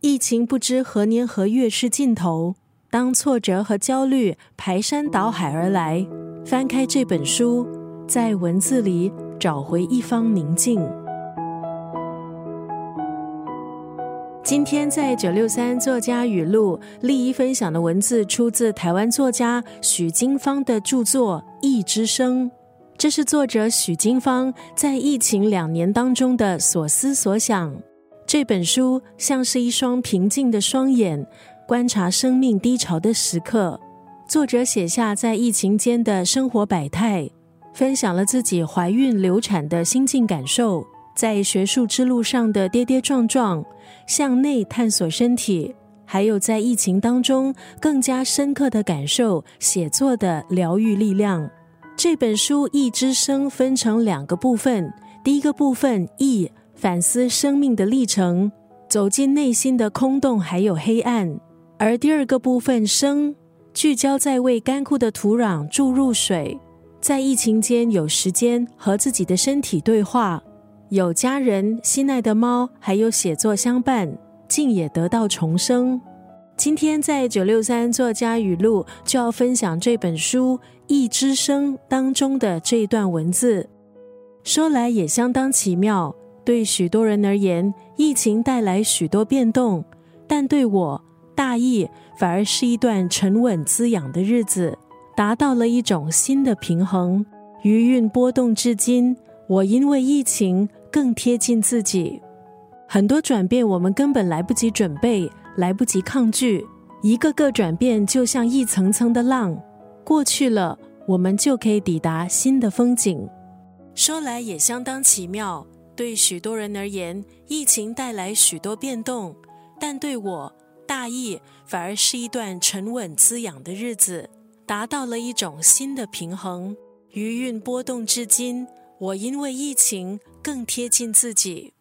疫情不知何年何月是尽头。当挫折和焦虑排山倒海而来，翻开这本书，在文字里找回一方宁静。今天在九六三作家语录，丽一分享的文字出自台湾作家许金芳的著作《忆之声》，这是作者许金芳在疫情两年当中的所思所想。这本书像是一双平静的双眼，观察生命低潮的时刻。作者写下在疫情间的生活百态，分享了自己怀孕流产的心境感受，在学术之路上的跌跌撞撞，向内探索身体，还有在疫情当中更加深刻的感受写作的疗愈力量。这本书《忆之声》分成两个部分，第一个部分《忆》。反思生命的历程，走进内心的空洞还有黑暗。而第二个部分生，聚焦在为干枯的土壤注入水，在疫情间有时间和自己的身体对话，有家人、心爱的猫，还有写作相伴，竟也得到重生。今天在九六三作家语录就要分享这本书《一之声》当中的这一段文字，说来也相当奇妙。对许多人而言，疫情带来许多变动，但对我大疫反而是一段沉稳滋养的日子，达到了一种新的平衡。余韵波动至今，我因为疫情更贴近自己。很多转变我们根本来不及准备，来不及抗拒，一个个转变就像一层层的浪，过去了，我们就可以抵达新的风景。说来也相当奇妙。对许多人而言，疫情带来许多变动，但对我大疫反而是一段沉稳滋养的日子，达到了一种新的平衡。余韵波动至今，我因为疫情更贴近自己。